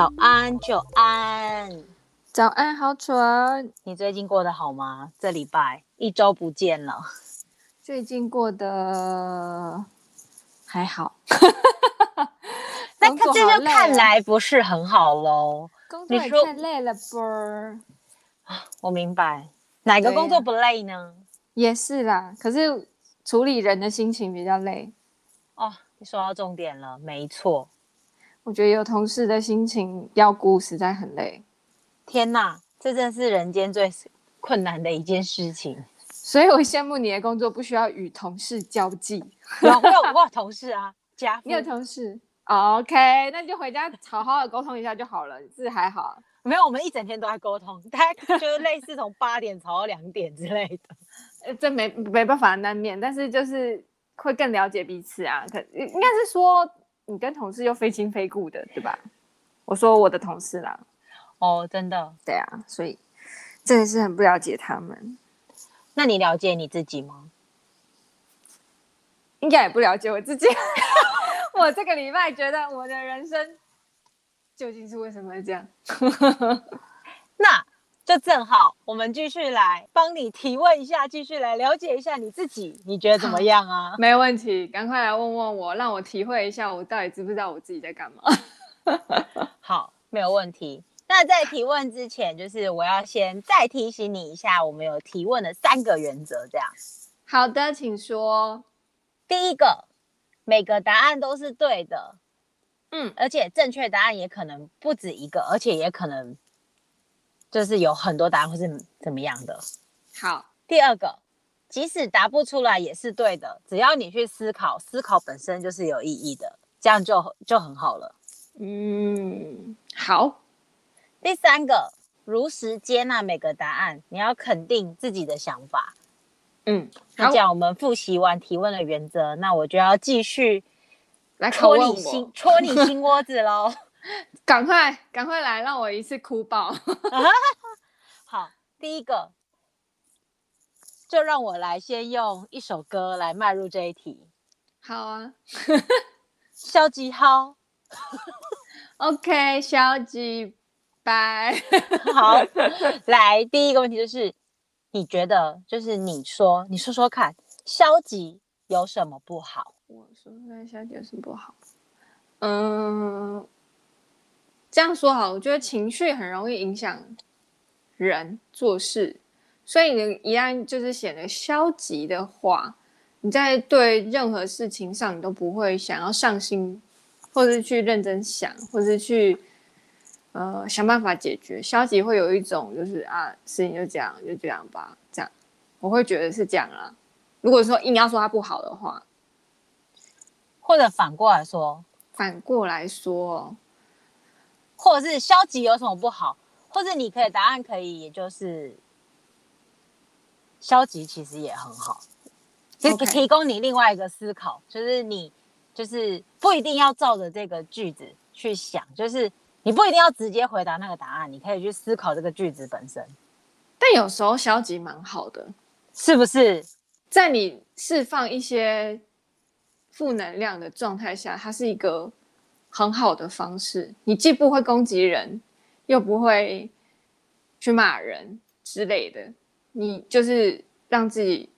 早安，久安。早安，好蠢。你最近过得好吗？这礼拜一周不见了。最近过得还好。那这就看来不是很好喽。工作也太累了啵？我明白，哪个工作不累呢？也是啦，可是处理人的心情比较累。哦，你说到重点了，没错。我觉得有同事的心情要顾，实在很累。天哪，这真是人间最困难的一件事情。所以我羡慕你的工作，不需要与同事交际。有，我有，我有同事啊，家 你有同事？OK，那就回家好好的沟通一下就好了，是还好。没有，我们一整天都在沟通，大概就是类似从八点吵到两点之类的。呃，这没没办法难免，但是就是会更了解彼此啊。可应该是说。你跟同事又非亲非故的，对吧？我说我的同事啦。哦，真的。对啊，所以真的是很不了解他们。那你了解你自己吗？应该也不了解我自己。我这个礼拜觉得我的人生究竟是为什么会这样？那。就正好，我们继续来帮你提问一下，继续来了解一下你自己，你觉得怎么样啊？没问题，赶快来问问我，让我体会一下，我到底知不知道我自己在干嘛？好，没有问题。那在提问之前，就是我要先再提醒你一下，我们有提问的三个原则，这样。好的，请说。第一个，每个答案都是对的，嗯，而且正确答案也可能不止一个，而且也可能。就是有很多答案会是怎么样的？好，第二个，即使答不出来也是对的，只要你去思考，思考本身就是有意义的，这样就就很好了。嗯，好。第三个，如实接纳每个答案，你要肯定自己的想法。嗯，那这样我们复习完提问的原则，那我就要继续来戳你心，戳你心窝子喽。赶快，赶快来，让我一次哭爆。好，第一个，就让我来先用一首歌来迈入这一题。好啊，消极好。OK，消极，拜。好，来，第一个问题就是，你觉得，就是你说，你说说看，消极有什么不好？我说说，消极有什么不好？嗯。这样说好，我觉得情绪很容易影响人做事，所以你一旦就是显得消极的话，你在对任何事情上你都不会想要上心，或是去认真想，或是去呃想办法解决。消极会有一种就是啊，事情就这样，就这样吧，这样我会觉得是这样啦。如果说硬要说它不好的话，或者反过来说，反过来说。或者是消极有什么不好？或者你可以答案可以，也就是消极其实也很好，其实提供你另外一个思考.就是你就是不一定要照着这个句子去想，就是你不一定要直接回答那个答案，你可以去思考这个句子本身。但有时候消极蛮好的，是不是？在你释放一些负能量的状态下，它是一个。很好的方式，你既不会攻击人，又不会去骂人之类的，你就是让自己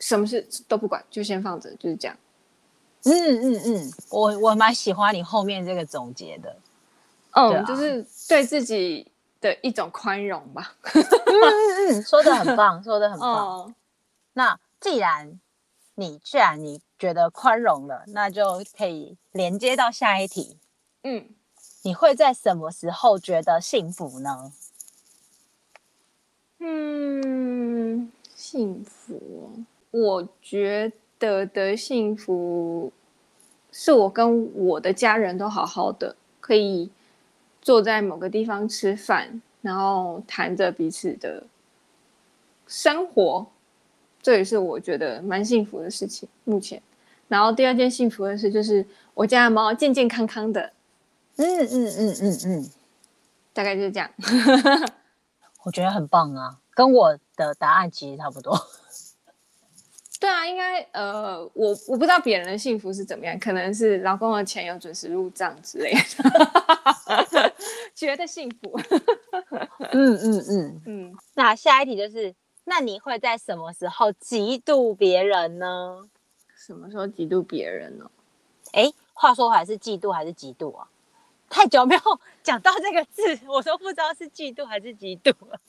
什么事都不管，就先放着，就是这样。嗯嗯嗯，我我蛮喜欢你后面这个总结的，嗯，啊、就是对自己的一种宽容吧。嗯嗯嗯，说的很棒，说的很 棒。嗯、那既然你既然你。觉得宽容了，那就可以连接到下一题。嗯，你会在什么时候觉得幸福呢？嗯，幸福，我觉得的幸福是我跟我的家人都好好的，可以坐在某个地方吃饭，然后谈着彼此的生活。这也是我觉得蛮幸福的事情。目前，然后第二件幸福的事就是我家的猫健健康康的。嗯嗯嗯嗯嗯，嗯，大概就是这样。我觉得很棒啊，跟我的答案其实差不多。对啊，应该呃，我我不知道别人的幸福是怎么样，可能是老公的钱有准时入账之类的，觉得幸福。嗯嗯嗯嗯。嗯，那下一题就是，那你会在什么时候嫉妒别人呢？什么时候嫉妒别人呢？哎，话说还是嫉妒还是嫉妒啊？太久没有 讲到这个字，我都不知道是嫉妒还是嫉妒了。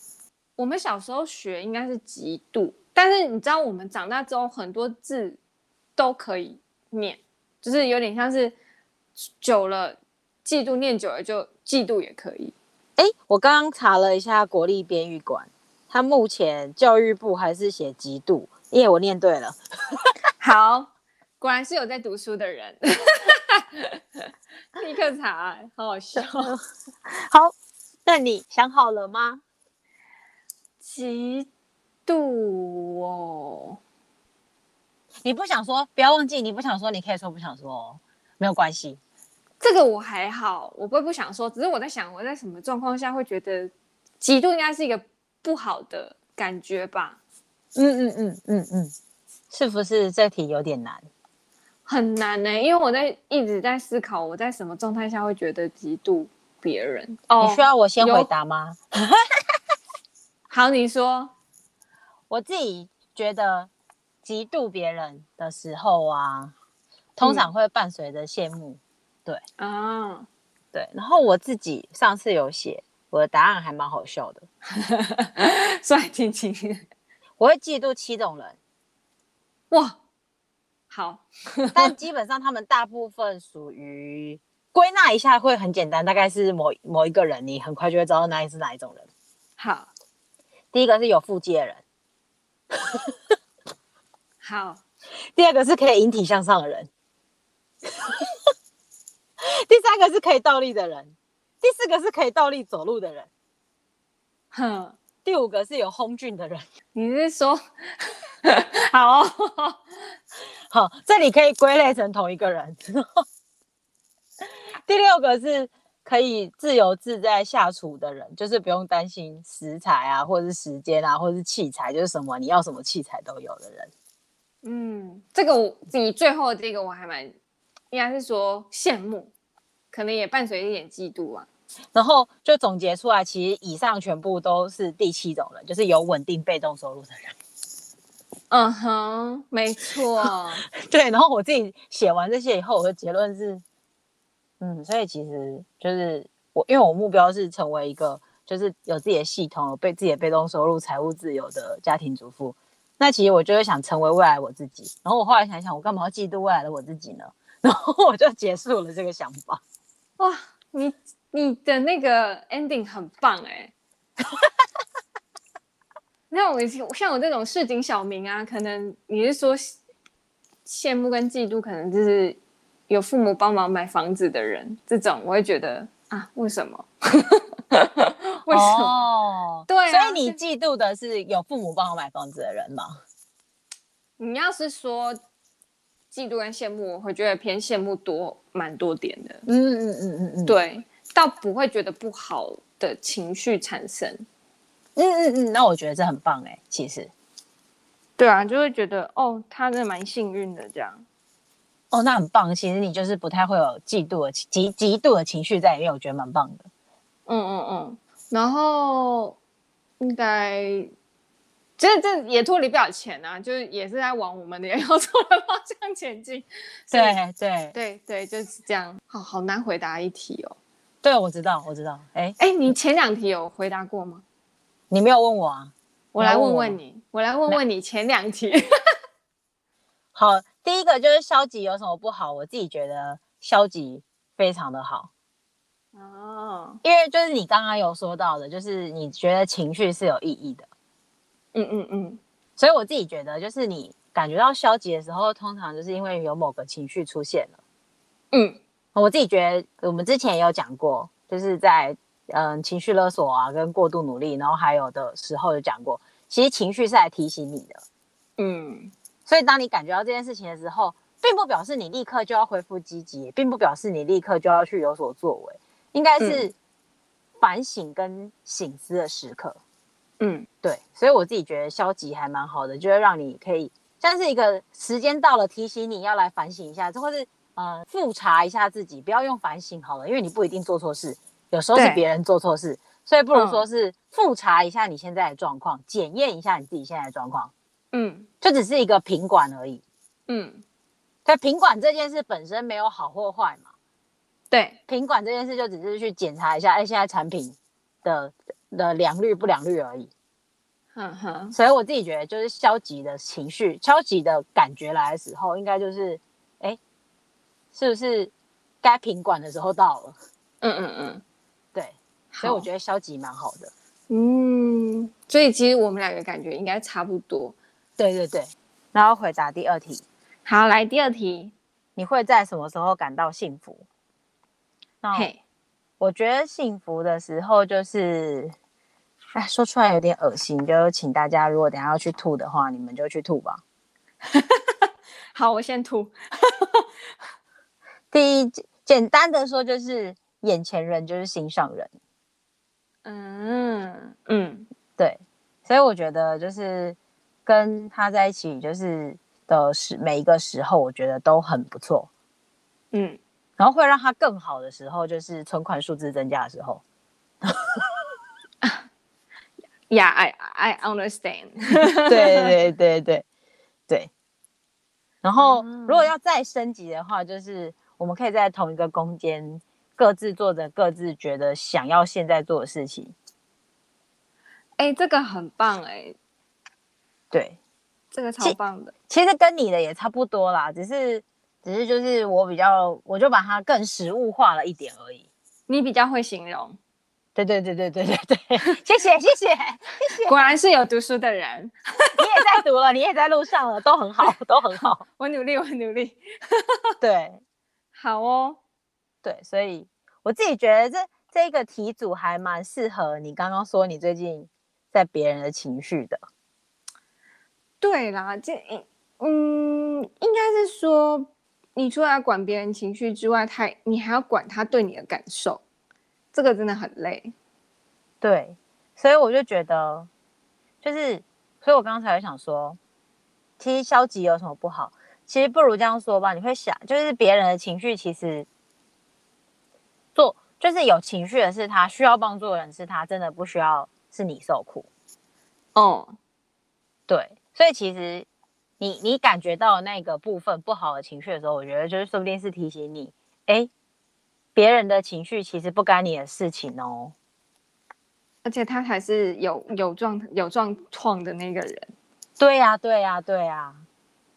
我们小时候学应该是嫉妒。但是你知道，我们长大之后很多字都可以念，就是有点像是久了嫉妒，念久了就嫉妒也可以。哎，我刚刚查了一下国立编译馆，它目前教育部还是写极度，因为我念对了。好，果然是有在读书的人，立刻查，好好笑。好，那你想好了吗？极。度哦，你不想说，不要忘记，你不想说，你可以说不想说哦，没有关系。这个我还好，我不会不想说，只是我在想，我在什么状况下会觉得极度应该是一个不好的感觉吧？嗯嗯嗯嗯嗯，是不是这题有点难？很难呢、欸，因为我在一直在思考，我在什么状态下会觉得嫉妒别人？哦，你需要我先回答吗？好，你说。我自己觉得，嫉妒别人的时候啊，通常会伴随着羡慕，嗯、对啊，对。然后我自己上次有写，我的答案还蛮好笑的，说来听听。我会嫉妒七种人，哇，好，但基本上他们大部分属于归纳一下会很简单，大概是某某一个人，你很快就会知道那是哪一种人。好，第一个是有腹肌的人。好，第二个是可以引体向上的人，第三个是可以倒立的人，第四个是可以倒立走路的人，哼，第五个是有红菌的人。你是说，好、哦，好，这里可以归类成同一个人。第六个是。可以自由自在下厨的人，就是不用担心食材啊，或者是时间啊，或者是器材，就是什么你要什么器材都有的人。嗯，这个我你最后这个我还蛮，应该是说羡慕，可能也伴随一点嫉妒啊。然后就总结出来，其实以上全部都是第七种人，就是有稳定被动收入的人。嗯哼，没错。对，然后我自己写完这些以后，我的结论是。嗯，所以其实就是我，因为我目标是成为一个就是有自己的系统、有被自己的被动收入、财务自由的家庭主妇。那其实我就是想成为未来我自己。然后我后来想想，我干嘛要嫉妒未来的我自己呢？然 后我就结束了这个想法。哇，你你的那个 ending 很棒哎！那我像我这种市井小民啊，可能你是说羡慕跟嫉妒，可能就是。有父母帮忙买房子的人，这种我会觉得啊，为什么？为什么？哦、对、啊，所以你嫉妒的是有父母帮我买房子的人吗？你要是说嫉妒跟羡慕，我会觉得偏羡慕多，蛮多点的。嗯嗯嗯嗯嗯，对，倒不会觉得不好的情绪产生。嗯嗯嗯，那我觉得这很棒哎，其实。对啊，就会觉得哦，他真的蛮幸运的这样。哦，那很棒。其实你就是不太会有嫉妒的极极度的情绪在里面，我觉得蛮棒的。嗯嗯嗯。然后应该，其实这也脱离不了钱啊，就是也是在往我们的要 做的方向前进。对对对对，就是这样。好好难回答一题哦。对，我知道，我知道。哎哎，你前两题有回答过吗？你没有问我啊？我来问问你，我来问问你前两题。好。第一个就是消极有什么不好？我自己觉得消极非常的好哦，因为就是你刚刚有说到的，就是你觉得情绪是有意义的，嗯嗯嗯，所以我自己觉得，就是你感觉到消极的时候，通常就是因为有某个情绪出现了，嗯，我自己觉得我们之前也有讲过，就是在嗯情绪勒索啊跟过度努力，然后还有的时候有讲过，其实情绪是来提醒你的，嗯。所以，当你感觉到这件事情的时候，并不表示你立刻就要恢复积极，并不表示你立刻就要去有所作为，应该是反省跟醒思的时刻。嗯，对。所以我自己觉得消极还蛮好的，就是让你可以像是一个时间到了，提醒你要来反省一下，或是呃复查一下自己，不要用反省好了，因为你不一定做错事，有时候是别人做错事，所以不如说是复查一下你现在的状况，检验一下你自己现在的状况，嗯，就只是一个品管而已，嗯，在品管这件事本身没有好或坏嘛，对，品管这件事就只是去检查一下，哎，现在产品的的良率不良率而已。嗯哼，所以我自己觉得，就是消极的情绪、消极的感觉来的时候，应该就是，哎，是不是该品管的时候到了？嗯嗯嗯，对，所以我觉得消极蛮好的。嗯，所以其实我们两个感觉应该差不多。对对对，然后回答第二题。好，来第二题，你会在什么时候感到幸福？嘿，我觉得幸福的时候就是。哎，说出来有点恶心，就请大家如果等下要去吐的话，你们就去吐吧。好，我先吐。第一，简单的说就是眼前人就是心上人。嗯嗯，对，所以我觉得就是跟他在一起，就是的时每一个时候，我觉得都很不错。嗯，然后会让它更好的时候，就是存款数字增加的时候。Yeah, I I understand. 对对对对对。然后，如果要再升级的话，就是我们可以在同一个空间，各自做着各自觉得想要现在做的事情。哎，这个很棒哎。对，这个超棒的。其实跟你的也差不多啦，只是只是就是我比较，我就把它更实物化了一点而已。你比较会形容。对对对对对对对，谢谢谢谢谢谢，果然是有读书的人，你也在读了，你也在路上了，都很好，都很好，我努力，我努力，对，好哦，对，所以我自己觉得这这个题组还蛮适合你刚刚说你最近在别人的情绪的，对啦，这嗯，应该是说，你除了要管别人情绪之外，他你还要管他对你的感受。这个真的很累，对，所以我就觉得，就是，所以我刚才就想说，其实消极有什么不好？其实不如这样说吧，你会想，就是别人的情绪，其实做就是有情绪的是他，需要帮助的人是他，真的不需要是你受苦。哦，对，所以其实你你感觉到那个部分不好的情绪的时候，我觉得就是说不定是提醒你，哎。别人的情绪其实不干你的事情哦，而且他还是有有状有状况的那个人。对呀、啊，对呀、啊，对呀、啊。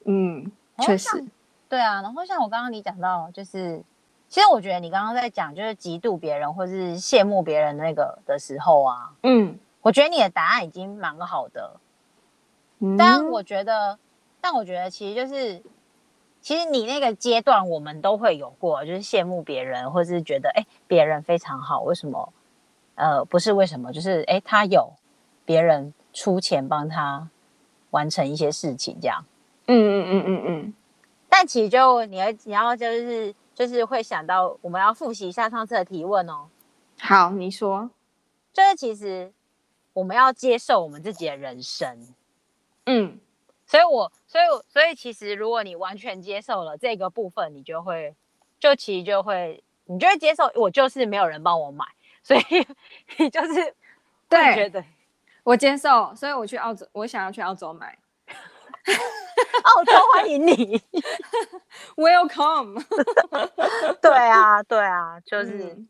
嗯，确实。对啊，然后像我刚刚你讲到，就是其实我觉得你刚刚在讲就是嫉妒别人或是羡慕别人那个的时候啊，嗯，我觉得你的答案已经蛮好的。嗯、但我觉得，但我觉得其实就是。其实你那个阶段，我们都会有过，就是羡慕别人，或是觉得哎，别人非常好，为什么？呃，不是为什么，就是哎，他有别人出钱帮他完成一些事情，这样。嗯嗯嗯嗯嗯。但其实就你要你要就是就是会想到，我们要复习一下上次的提问哦。好，你说。就是其实我们要接受我们自己的人生。嗯。所以我，所以，所以其实，如果你完全接受了这个部分，你就会，就其实就会，你就会接受，我就是没有人帮我买，所以你就是对，觉得 我接受，所以我去澳洲，我想要去澳洲买，澳洲欢迎你，Welcome。对啊，对啊，就是，嗯、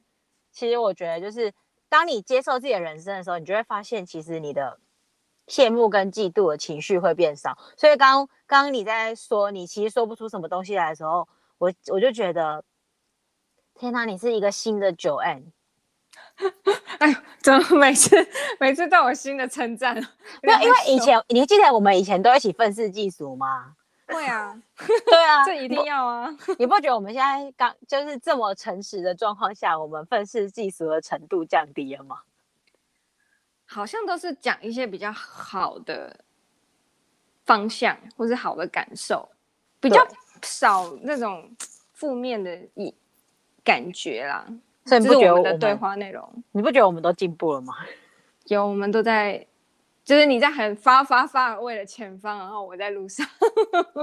其实我觉得，就是当你接受自己的人生的时候，你就会发现，其实你的。羡慕跟嫉妒的情绪会变少，所以刚刚你在说你其实说不出什么东西来的时候，我我就觉得，天哪，你是一个新的 Joanne。哎呦，怎么每次每次都有新的称赞？没有，因为以前你记得我们以前都一起愤世嫉俗吗？会啊，对啊，这一定要啊！你不觉得我们现在刚就是这么诚实的状况下，我们愤世嫉俗的程度降低了吗？好像都是讲一些比较好的方向，或是好的感受，比较少那种负面的意感觉啦。所以这是我们的对话内容。你不觉得我们都进步了吗？有，我们都在，就是你在很发发发而为了前方，然后我在路上。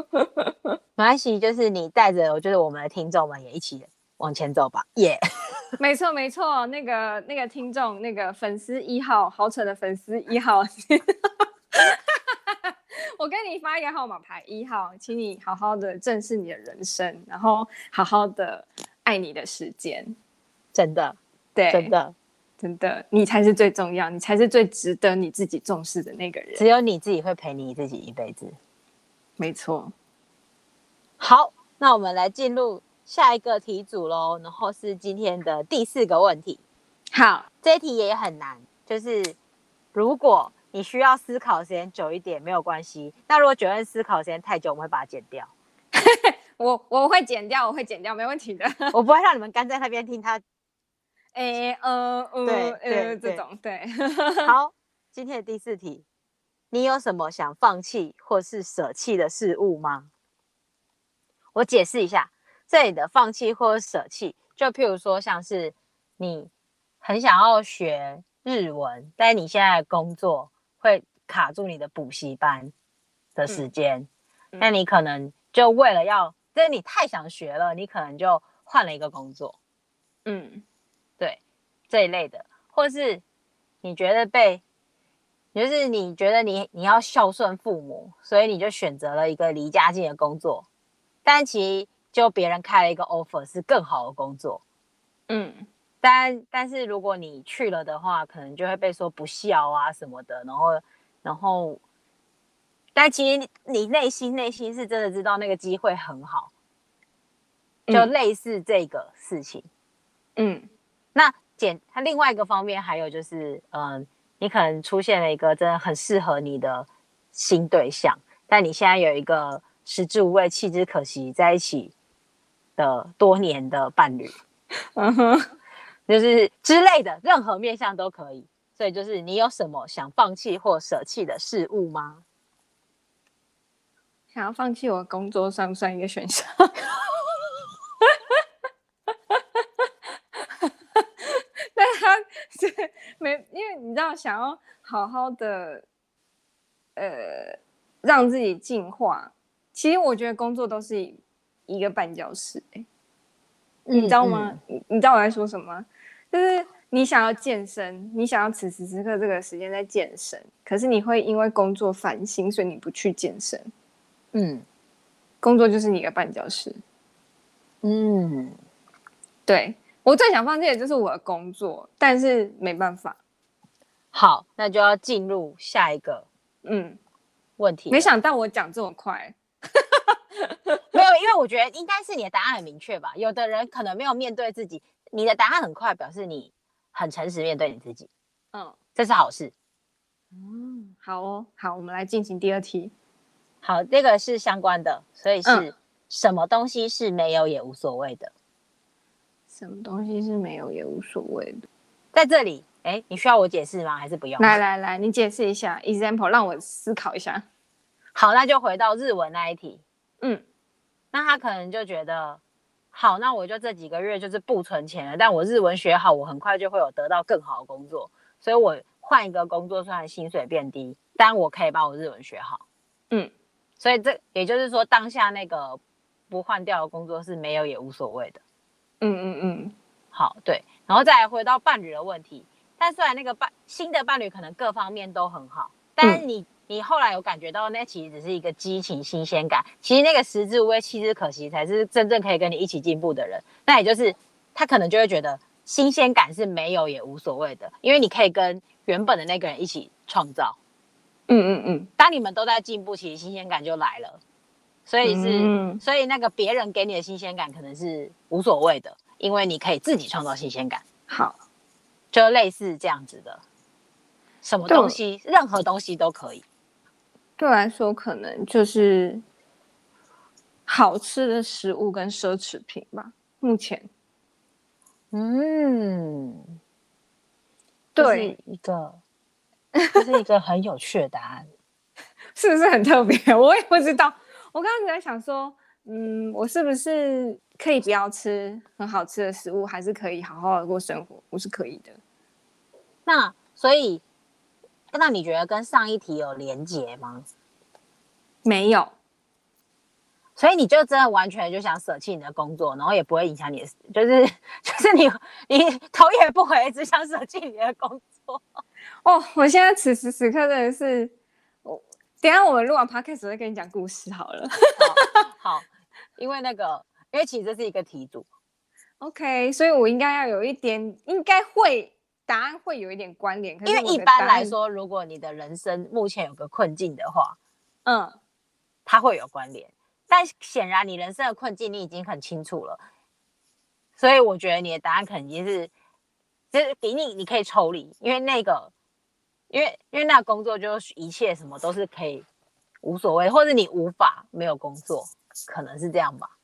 没关系，就是你带着，我觉得我们的听众们也一起往前走吧。耶、yeah，没错没错，那个那个听众，那个粉丝一号，好蠢的粉丝一号。我跟你发一个号码牌，一号，请你好好的正视你的人生，然后好好的爱你的时间。真的，对，真的。真的，你才是最重要，你才是最值得你自己重视的那个人。只有你自己会陪你自己一辈子。没错。好，那我们来进入下一个题组喽，然后是今天的第四个问题。好，这一题也很难，就是如果你需要思考时间久一点，没有关系。那如果觉得思考时间太久，我们会把它剪掉。我我会剪掉，我会剪掉，没问题的。我不会让你们干在那边听他。哎，呃，呃，对呃，这种对。好，今天的第四题，你有什么想放弃或是舍弃的事物吗？我解释一下，这里的放弃或者舍弃，就譬如说，像是你很想要学日文，但你现在的工作会卡住你的补习班的时间，嗯，那你可能就为了要，就是你太想学了，你可能就换了一个工作，嗯。对，这一类的，或是你觉得被，就是你觉得你你要孝顺父母，所以你就选择了一个离家近的工作，但其实就别人开了一个 offer 是更好的工作，嗯，但但是如果你去了的话，可能就会被说不孝啊什么的，然后然后，但其实你，你内心内心是真的知道那个机会很好，就类似这个事情，嗯。嗯那简，它另外一个方面还有就是，嗯，你可能出现了一个真的很适合你的新对象，但你现在有一个食之无味，弃之可惜，在一起的多年的伴侣，嗯哼，就是之类的，任何面向都可以。所以就是你有什么想放弃或舍弃的事物吗？想要放弃我工作算不算一个选项？没，因为你知道，想要好好的，呃，让自己进化。其实我觉得工作都是一个绊脚石，欸，你知道吗？嗯嗯。你知道我在说什么？就是你想要健身，你想要此时此刻这个时间在健身，可是你会因为工作烦心，所以你不去健身。嗯，工作就是你的绊脚石。嗯，对。我最想放弃的就是我的工作，但是没办法。好，那就要进入下一个嗯问题。没想到我讲这么快，没有，因为我觉得应该是你的答案很明确吧。有的人可能没有面对自己，你的答案很快，表示你很诚实面对你自己。嗯，这是好事。嗯，好哦，好，我们来进行第二题。好，这个是相关的，所以是什么东西是没有也无所谓的？什么东西是没有也无所谓的？在这里，哎，你需要我解释吗？还是不用？来来来，你解释一下，example，让我思考一下。好，那就回到日文那一题。嗯，那他可能就觉得，好，那我就这几个月就是不存钱了，但我日文学好，我很快就会有得到更好的工作，所以我换一个工作，虽然薪水变低，但我可以把我日文学好。嗯，所以这也就是说，当下那个不换掉的工作是没有也无所谓的。嗯嗯嗯，好，对，然后再来回到伴侣的问题，但虽然那个伴新的伴侣可能各方面都很好，但是你、嗯、你后来有感觉到那其实只是一个激情新鲜感，其实那个食之无味弃之可惜才是真正可以跟你一起进步的人，那也就是他可能就会觉得新鲜感是没有也无所谓的，因为你可以跟原本的那个人一起创造，嗯嗯嗯，当你们都在进步，其实新鲜感就来了。所以是，嗯、所以那个别人给你的新鲜感可能是无所谓的，因为你可以自己创造新鲜感。好，就类似这样子的，什么东西，任何东西都可以。对我来说，可能就是好吃的食物跟奢侈品吧。目前，嗯，对，一个，这是一个很有趣的答案，是不是很特别？我也不知道。我刚刚在想说，嗯，我是不是可以不要吃很好吃的食物，还是可以好好的过生活？我是可以的。那所以那你觉得跟上一题有连结吗？没有。所以你就真的完全就想舍弃你的工作，然后也不会影响你的，就是就是你你头也不回，只想舍弃你的工作。哦，我现在此时此刻真的是，我等下我们录完 podcast 我再跟你讲故事好了。好，好，因为那个，因为其实这是一个题组。OK，所以我应该要有一点，应该会答案会有一点关联。因为一般来说，如果你的人生目前有个困境的话，嗯，它会有关联。但显然，你人生的困境你已经很清楚了，所以我觉得你的答案肯定是，就是给你你可以抽离，因为那个，因为因为那个工作就是一切什么都是可以无所谓，或者你无法没有工作，可能是这样吧？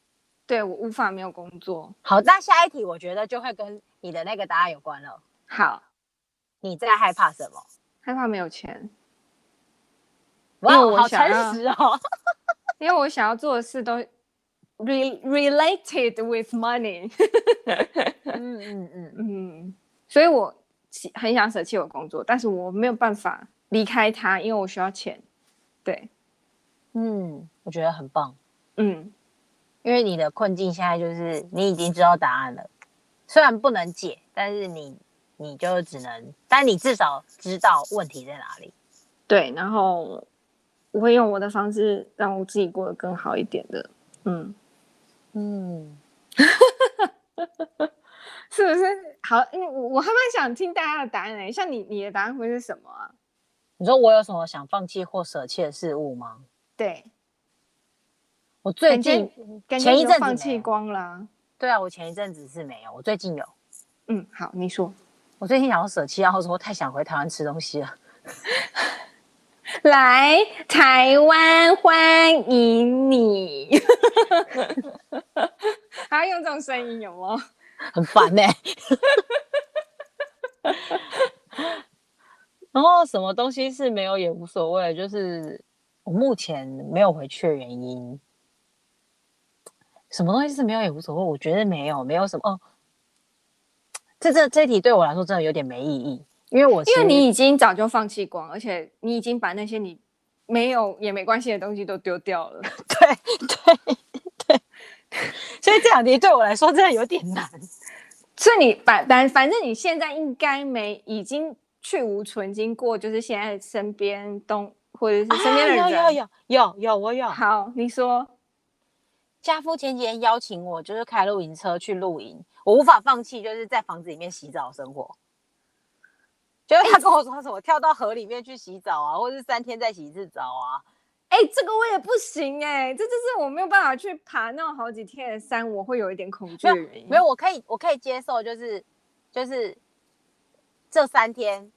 对，我无法没有工作。好，那下一题我觉得就会跟你的那个答案有关了。好，你在害怕什么？害怕没有钱。哇，好诚实哦。因为我想要做的事都 re related with money，嗯嗯嗯嗯，所以我很想舍弃我工作，但是我没有办法离开它，因为我需要钱。对，嗯，我觉得很棒。嗯，因为你的困境现在就是你已经知道答案了，虽然不能解，但是你你就只能，但你至少知道问题在哪里。对，然后。我会用我的方式让我自己过得更好一点的，嗯嗯，是不是？好，我我还蛮想听大家的答案诶，像你，你的答案会是什么啊？你说我有什么想放弃或舍弃的事物吗？对，我最近前一阵放弃光了。对啊，我前一阵子是没有，我最近有。嗯，好，你说。我最近想要舍弃啊，或者说太想回台湾吃东西了。来台湾欢迎你，还要用这种声音有吗？很烦呢、欸。然后什么东西是没有也无所谓，就是我目前没有回去的原因。什么东西是没有也无所谓？我觉得没有，没有什么。哦，这这这题对我来说真的有点没意义。因为我因为你已经早就放弃光，而且你已经把那些你没有也没关系的东西都丢掉了。对 对对，所以这两题对我来说真的有点难。所以你反反反正你现在应该没已经去无存经过，就是现在身边东或者是身边的人、啊、有有有有有我有。好，你说，家父前几天邀请我，就是开露营车去露营，我无法放弃，就是在房子里面洗澡生活。就是他跟我说什么跳到河里面去洗澡啊，或者是三天再洗一次澡啊？哎、欸，这个我也不行哎、欸，这就是我没有办法去爬那种好几天的山，我会有一点恐惧的原因。没有，我可以，我可以接受，就是就是这三天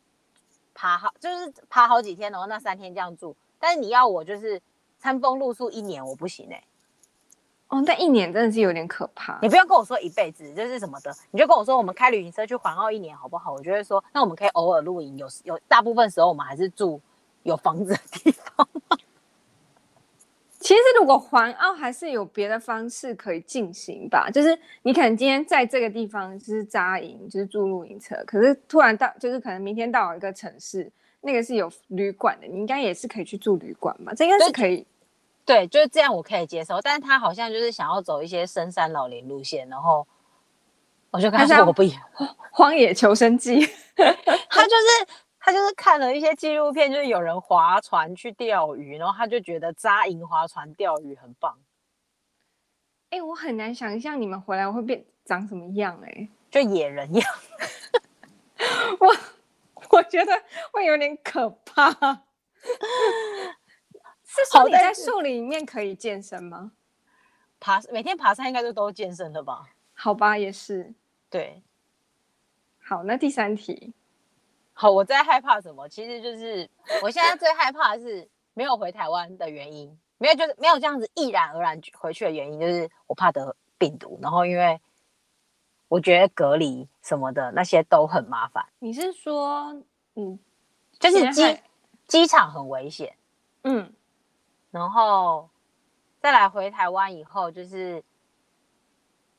爬好，就是爬好几天，然后那三天这样住。但是你要我就是餐风露宿一年，我不行哎、欸。哦，那一年真的是有点可怕。你不要跟我说一辈子就是什么的，你就跟我说我们开旅行车去环澳一年好不好？我就会说，那我们可以偶尔露营，有有大部分时候我们还是住有房子的地方。其实如果环澳还是有别的方式可以进行吧，就是你可能今天在这个地方就是扎营，就是住露营车，可是突然到就是可能明天到了一个城市，那个是有旅馆的，你应该也是可以去住旅馆嘛，这应该是可以。对，就是这样，我可以接受。但是他好像就是想要走一些深山老林路线，然后我就跟他说我不一样，荒野求生记。他就是他就是看了一些纪录片，就是有人划船去钓鱼，然后他就觉得扎营划船钓鱼很棒。哎、欸，我很难想象你们回来会变长什么样、欸，哎，就野人样。我 我觉得会有点可怕。是说你在树林里面可以健身吗？爬每天爬山应该就都健身了吧？好吧，也是。对，好，那第三题。好，我在害怕什么？其实就是我现在最害怕的是没有回台湾的原因，没有就是没有这样子毅然而然回去的原因，就是我怕得病毒，然后因为我觉得隔离什么的那些都很麻烦。你是说，嗯，就是机机场很危险，嗯。然后再来回台湾以后，就是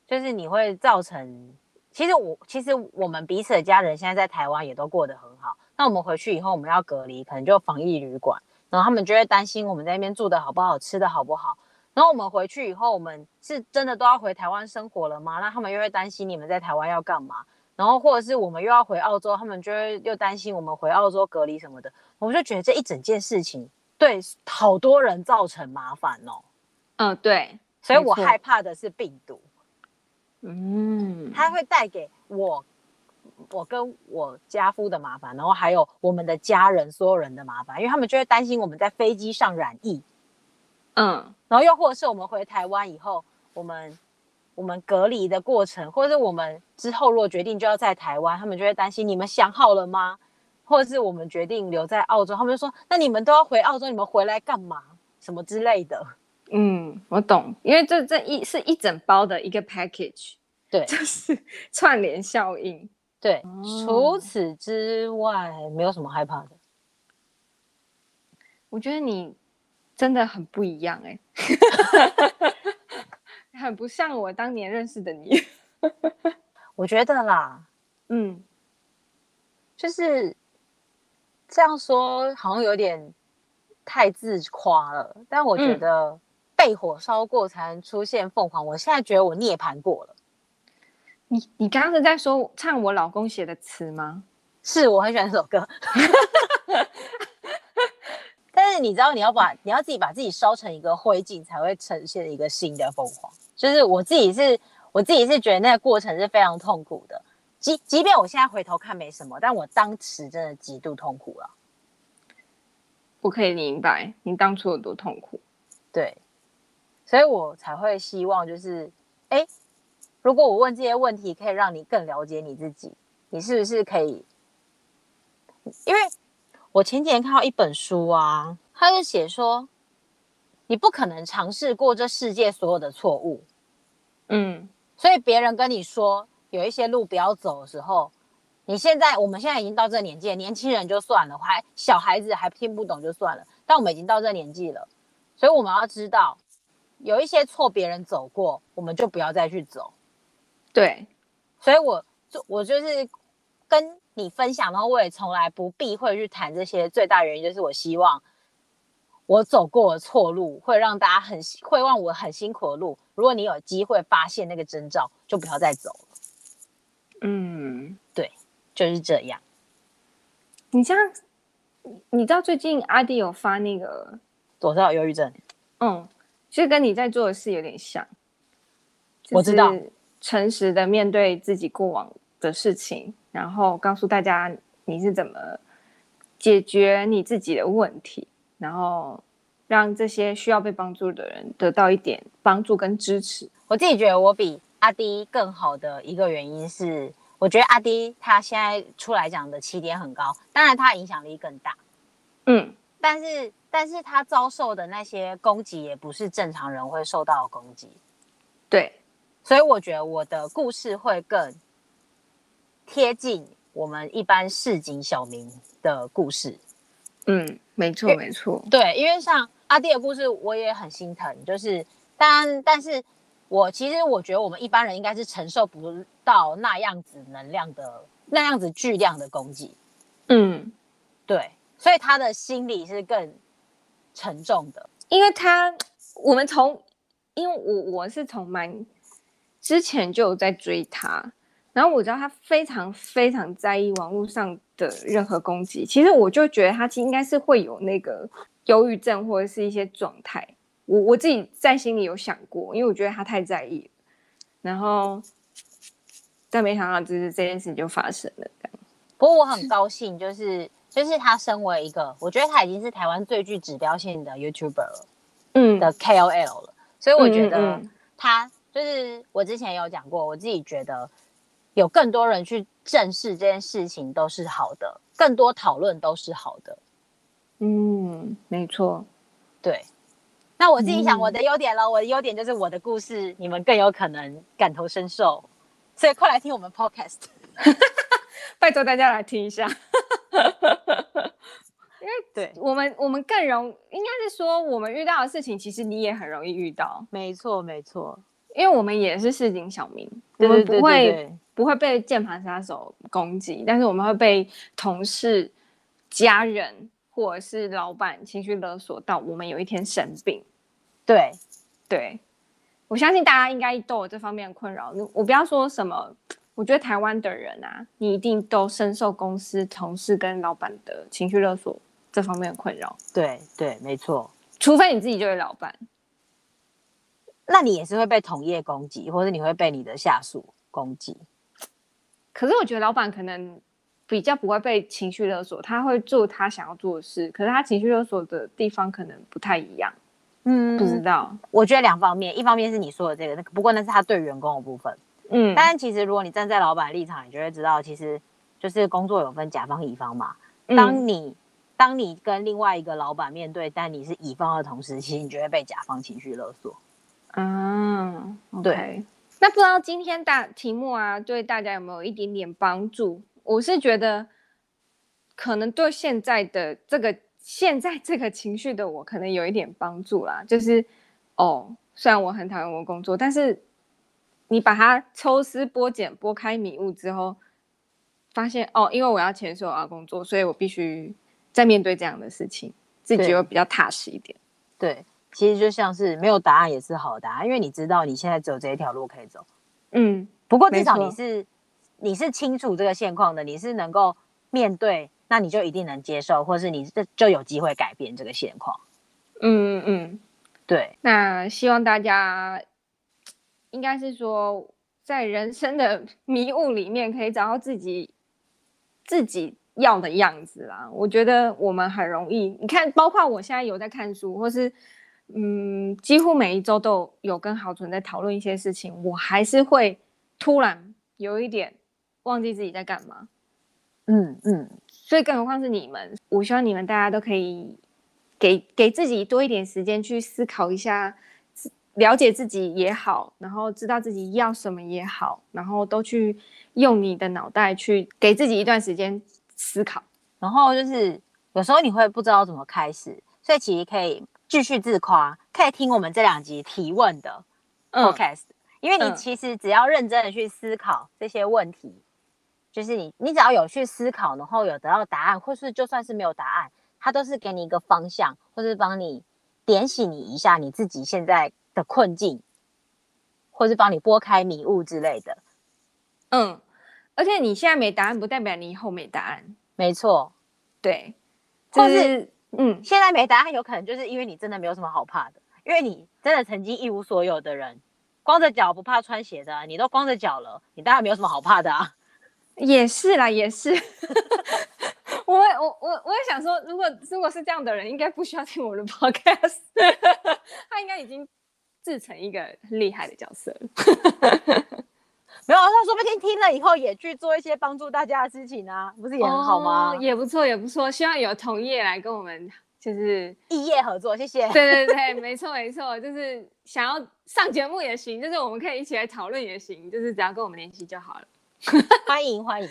就是你会造成，其实我其实我们彼此的家人现在在台湾也都过得很好，那我们回去以后我们要隔离，可能就防疫旅馆，然后他们就会担心我们在那边住的好不好，吃的好不好。然后我们回去以后，我们是真的都要回台湾生活了吗？那他们又会担心你们在台湾要干嘛？然后或者是我们又要回澳洲，他们就会又担心我们回澳洲隔离什么的。我们就觉得这一整件事情对好多人造成麻烦哦。嗯，对，所以我害怕的是病毒。嗯，它会带给我，我跟我家夫的麻烦，然后还有我们的家人所有人的麻烦，因为他们就会担心我们在飞机上染疫。嗯，然后又或者是我们回台湾以后，我们我们隔离的过程，或者是我们之后如果决定就要在台湾，他们就会担心你们想好了吗？或者是我们决定留在澳洲，他们就说那你们都要回澳洲，你们回来干嘛？什么之类的。嗯，我懂，因为这这一是一整包的一个 package，对，就是 串联效应。对，哦，除此之外没有什么害怕的。我觉得你。真的很不一样哎、欸，很不像我当年认识的你。我觉得啦，嗯，就是这样说好像有点太自夸了。但我觉得被火烧过才能出现凤凰。嗯、我现在觉得我涅槃过了。你你刚刚是在说唱我老公写的词吗？是，我很喜欢这首歌。但是你知道，你要把你要自己把自己烧成一个灰烬，才会呈现一个新的凤凰。就是我自己是，我自己是觉得那个过程是非常痛苦的。即即便我现在回头看没什么，但我当时真的极度痛苦了。我可以明白你当初有多痛苦。对，所以我才会希望，就是哎，如果我问这些问题，可以让你更了解你自己，你是不是可以？因为。我前几天看到一本书啊，他就写说，你不可能尝试过这世界所有的错误，嗯，所以别人跟你说有一些路不要走的时候，你现在我们现在已经到这个年纪，年轻人就算了，还小孩子还听不懂就算了，但我们已经到这个年纪了，所以我们要知道，有一些错别人走过，我们就不要再去走，对，所以我就我就是跟。你分享，然后我也从来不避讳去谈这些。最大原因就是我希望我走过的错路会让大家很会让我很辛苦的路。如果你有机会发现那个征兆，就不要再走了。嗯，对，就是这样。你这样，你知道最近阿弟有发那个，我知道忧郁症。嗯，其实跟你在做的事有点像。我知道，诚实的面对自己过往的事情。然后告诉大家你是怎么解决你自己的问题，然后让这些需要被帮助的人得到一点帮助跟支持。我自己觉得我比阿迪更好的一个原因是，我觉得阿迪他现在出来讲的起点很高，当然他影响力更大，嗯，但是但是他遭受的那些攻击也不是正常人会受到的攻击，对，所以我觉得我的故事会更。贴近我们一般市井小民的故事，嗯，没错没错，对，因为像阿迪的故事，我也很心疼。就是，但但是我其实我觉得我们一般人应该是承受不到那样子能量的那样子巨量的攻击，嗯，对，所以他的心理是更沉重的，因为他我们从，因为我我是从蛮之前就有在追他。然后我知道他非常非常在意网络上的任何攻击，其实我就觉得他其实应该是会有那个忧郁症或者是一些状态。我我自己在心里有想过，因为我觉得他太在意了。然后，但没想到就是这件事情就发生了。这样不过我很高兴，就是就是他身为一个，我觉得他已经是台湾最具指标性的 YouTuber 了，嗯，的 KOL 了。所以我觉得他就是我之前有讲过，我自己觉得。有更多人去正视这件事情都是好的，更多讨论都是好的。嗯，没错，对。那我自己想我的优点了，嗯、我的优点就是我的故事，你们更有可能感同身受，所以快来听我们 Podcast，拜托大家来听一下。因为对我们，我们更容，应该是说我们遇到的事情，其实你也很容易遇到。没错，没错。因为我们也是市井小民，我们不会不会被键盘杀手攻击，但是我们会被同事家人或者是老板情绪勒索到我们有一天生病。对，对，我相信大家应该都有这方面的困扰。我不要说什么，我觉得台湾的人啊，你一定都深受公司同事跟老板的情绪勒索这方面的困扰。对对，没错。除非你自己就是老板，那你也是会被同业攻击，或者你会被你的下属攻击。可是我觉得老板可能比较不会被情绪勒索，他会做他想要做的事。可是他情绪勒索的地方可能不太一样。嗯，不知道。我觉得两方面，一方面是你说的这个，那不过那是他对员工的部分。嗯，但是其实如果你站在老板立场，你就会知道，其实就是工作有分甲方乙方嘛。当你、嗯、当你跟另外一个老板面对，但你是乙方的同时，其实你就会被甲方情绪勒索。嗯，对。Okay. 那不知道今天大题目啊，对大家有没有一点点帮助？我是觉得，可能对现在的这个现在这个情绪的我，可能有一点帮助啦。就是，哦，虽然我很讨厌我工作，但是你把它抽丝剥茧、剥开迷雾之后，发现哦，因为我要钱，所以我要工作，所以我必须再面对这样的事情，自己会比较踏实一点。对。对其实就像是没有答案也是好答案，因为你知道你现在只有这一条路可以走。嗯，不过至少你是你是清楚这个现况的，你是能够面对，那你就一定能接受，或是你这就有机会改变这个现况。嗯嗯，对。那希望大家应该是说，在人生的迷雾里面，可以找到自己自己要的样子啦。我觉得我们很容易，你看，包括我现在有在看书，或是。嗯，几乎每一周都有跟豪纯在讨论一些事情，我还是会突然有一点忘记自己在干嘛。嗯嗯，所以更何况是你们，我希望你们大家都可以给给自己多一点时间去思考一下，了解自己也好，然后知道自己要什么也好，然后都去用你的脑袋去给自己一段时间思考。然后就是有时候你会不知道怎么开始，所以其实可以。继续自夸，可以听我们这两集提问的 podcast，嗯，因为你其实只要认真的去思考这些问题，嗯，就是你你只要有去思考，然后有得到答案，或是就算是没有答案，它都是给你一个方向，或是帮你点醒你一下你自己现在的困境，或是帮你拨开迷雾之类的。嗯，而且你现在没答案，不代表你以后没答案。没错，对，或是。嗯，现在没答案，有可能就是因为你真的没有什么好怕的，因为你真的曾经一无所有的人，光着脚不怕穿鞋的，你都光着脚了，你当然没有什么好怕的啊。也是啦，也是。我我我我也想说，如果如果是这样的人，应该不需要听我的 podcast，他应该已经自成一个很厉害的角色了。没有，他说不定听了以后也去做一些帮助大家的事情啊，不是也很好吗？哦、也不错，也不错。希望有同业来跟我们就是异业合作，谢谢。对对对，没错没错，就是想要上节目也行，就是我们可以一起来讨论也行，就是只要跟我们联系就好了。欢 迎欢迎，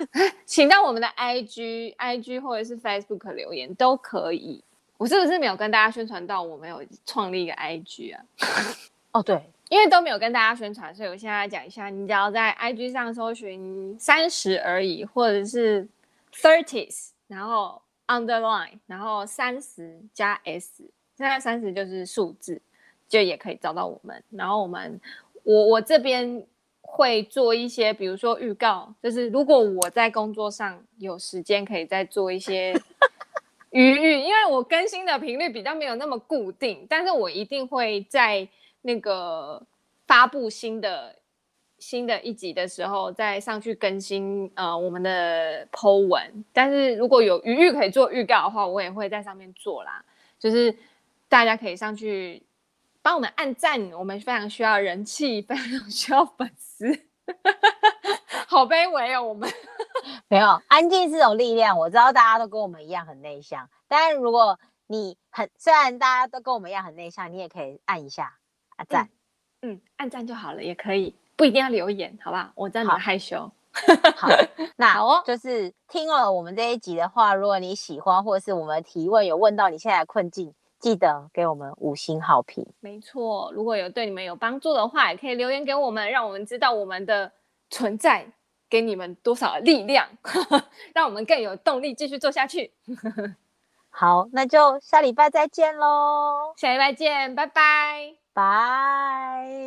请到我们的 IG IG 或者是 Facebook 留言都可以。我是不是没有跟大家宣传到我没有创立一个 IG 啊？哦，对。因为都没有跟大家宣传，所以我现在来讲一下。你只要在 IG 上搜寻“三十而已”或者是 “thirties”，然后 underline，然后三十加 s，现在三十就是数字，就也可以找到我们。然后我们，我我这边会做一些，比如说预告，就是如果我在工作上有时间，可以再做一些 余裕，因为我更新的频率比较没有那么固定，但是我一定会在。那个发布新的新的一集的时候，再上去更新呃我们的 po 文。但是如果有余裕可以做预告的话，我也会在上面做啦。就是大家可以上去帮我们按赞，我们非常需要人气，非常需要粉丝。好卑微哦，我们 没有安静是种力量。我知道大家都跟我们一样很内向，但是如果你很虽然大家都跟我们一样很内向，你也可以按一下。赞，嗯，嗯，按赞就好了，也可以，不一定要留言，好吧？我知道你害羞。好，那 好哦，就是听了我们这一集的话，如果你喜欢，或者是我们提问有问到你现在的困境，记得给我们五星好评。没错如果有对你们有帮助的话也可以留言给我们让我们知道我们的存在给你们多少力量 让我们更有动力继续做下去。好那就下礼拜再见喽下礼拜见拜拜。拜。